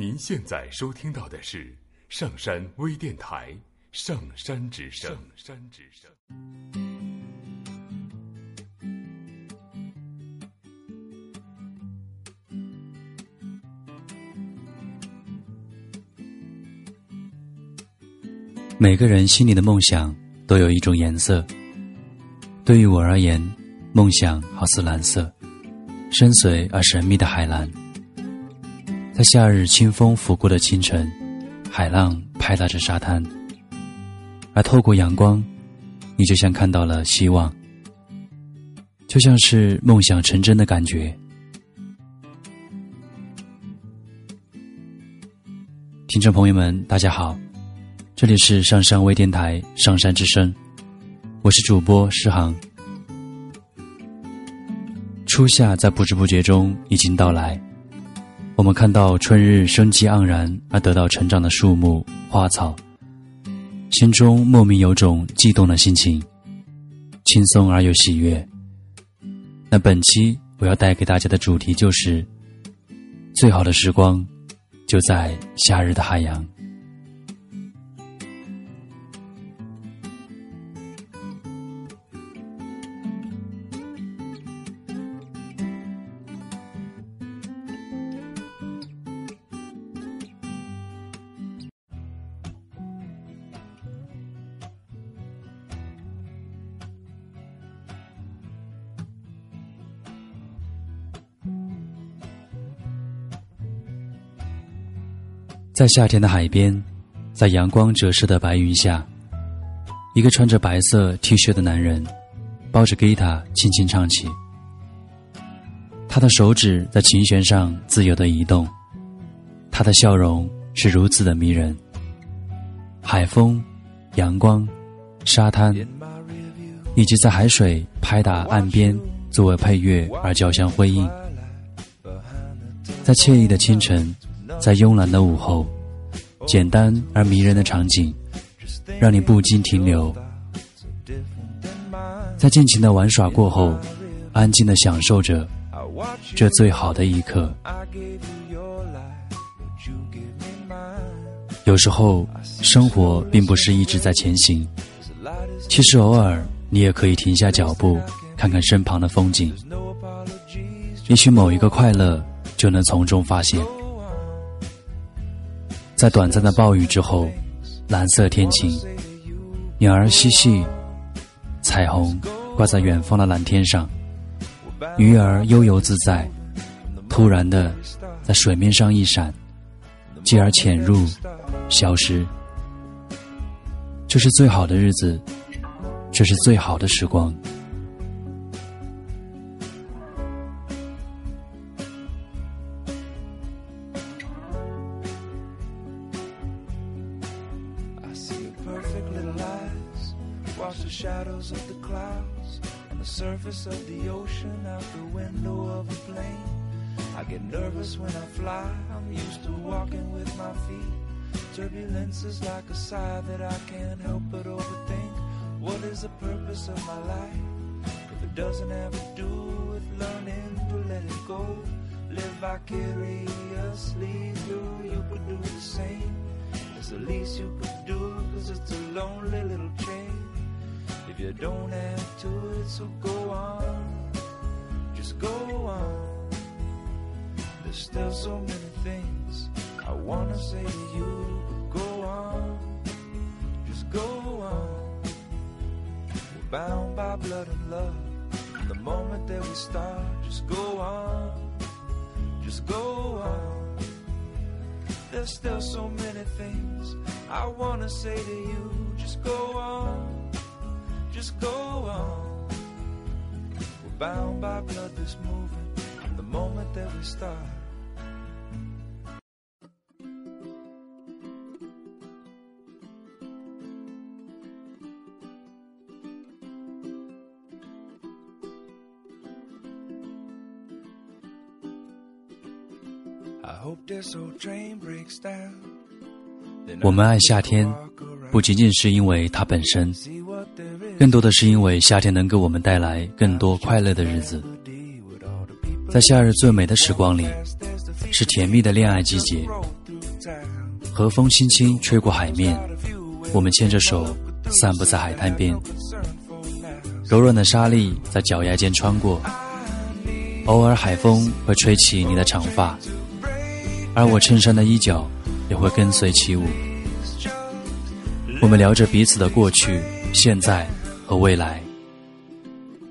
您现在收听到的是上山微电台《上山之声》。上山之声。每个人心里的梦想都有一种颜色。对于我而言，梦想好似蓝色，深邃而神秘的海蓝。在夏日清风拂过的清晨，海浪拍打着沙滩，而透过阳光，你就像看到了希望，就像是梦想成真的感觉。听众朋友们，大家好，这里是上山微电台《上山之声》，我是主播诗航。初夏在不知不觉中已经到来。我们看到春日生机盎然而得到成长的树木花草，心中莫名有种悸动的心情，轻松而又喜悦。那本期我要带给大家的主题就是：最好的时光就在夏日的海洋。在夏天的海边，在阳光折射的白云下，一个穿着白色 T 恤的男人，抱着吉他轻轻唱起。他的手指在琴弦上自由的移动，他的笑容是如此的迷人。海风、阳光、沙滩，以及在海水拍打岸边作为配乐而交相辉映，在惬意的清晨。在慵懒的午后，简单而迷人的场景，让你不禁停留。在尽情的玩耍过后，安静的享受着这最好的一刻。有时候，生活并不是一直在前行，其实偶尔你也可以停下脚步，看看身旁的风景。也许某一个快乐就能从中发现。在短暂的暴雨之后，蓝色天晴，鸟儿嬉戏，彩虹挂在远方的蓝天上，鱼儿悠游自在，突然的在水面上一闪，继而潜入，消失。这是最好的日子，这是最好的时光。Of the clouds, and the surface of the ocean out the window of a plane. I get nervous when I fly, I'm used to walking with my feet. Turbulence is like a sigh that I can't help but overthink. What is the purpose of my life? If it doesn't have to do with learning to let it go, live vicariously through, you could do the same. It's the least you could you don't have to so go on. Just go on. There's still so many things I wanna say to you. but Go on. Just go on. We're bound by blood and love. The moment that we start, just go on. Just go on. There's still so many things I wanna say to you. Just go on just go on. 我们爱夏天不仅仅是因为它本身。更多的是因为夏天能给我们带来更多快乐的日子，在夏日最美的时光里，是甜蜜的恋爱季节，和风轻轻吹过海面，我们牵着手散步在海滩边。柔软的沙粒在脚丫间穿过，偶尔海风会吹起你的长发，而我衬衫的衣角也会跟随起舞。我们聊着彼此的过去、现在和未来，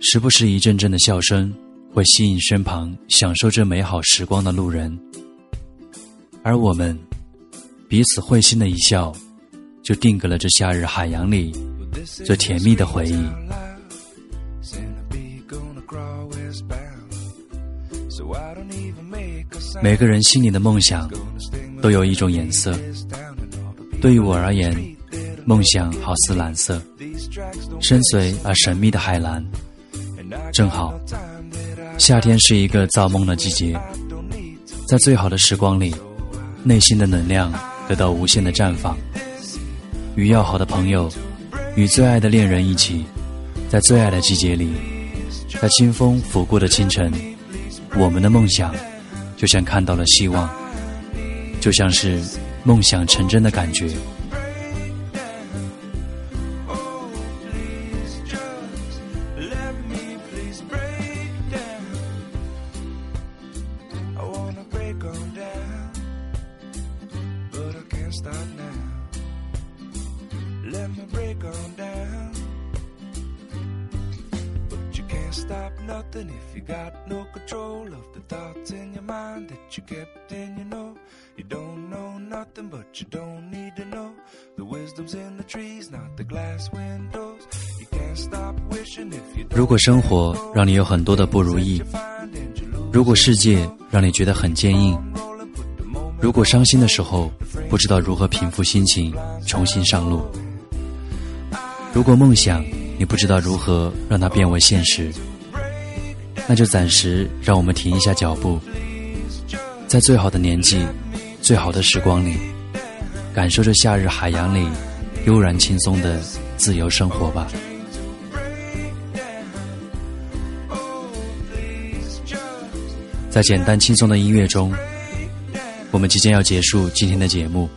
时不时一阵阵的笑声会吸引身旁享受这美好时光的路人，而我们彼此会心的一笑，就定格了这夏日海洋里最甜蜜的回忆。每个人心里的梦想都有一种颜色，对于我而言，梦想好似蓝色，深邃而神秘的海蓝。正好，夏天是一个造梦的季节，在最好的时光里，内心的能量得到无限的绽放。与要好的朋友，与最爱的恋人一起，在最爱的季节里，在清风拂过的清晨，我们的梦想。就像看到了希望，就像是梦想成真的感觉。Breaker down but you can't stop nothing if you got no control of the thoughts in your mind that you kept in your know you don't know nothing but you don't need to know the wisdom's in the trees not the glass windows you can't stop wishing if you 如果生活让你有很多的不如意如果世界让你觉得很坚硬如果伤心的时候不知道如何平复心情重新上路如果梦想你不知道如何让它变为现实，那就暂时让我们停一下脚步，在最好的年纪、最好的时光里，感受着夏日海洋里悠然轻松的自由生活吧。在简单轻松的音乐中，我们即将要结束今天的节目。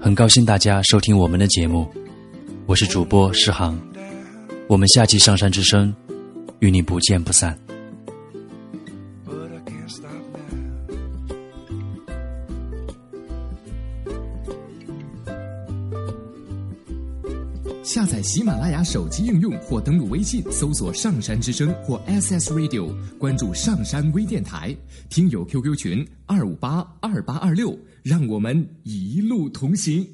很高兴大家收听我们的节目，我是主播诗航。我们下期上山之声，与你不见不散。下载喜马拉雅手机应用或登录微信搜索“上山之声”或 SS Radio，关注上山微电台，听友 QQ 群二五八二八二六，让我们一路同行。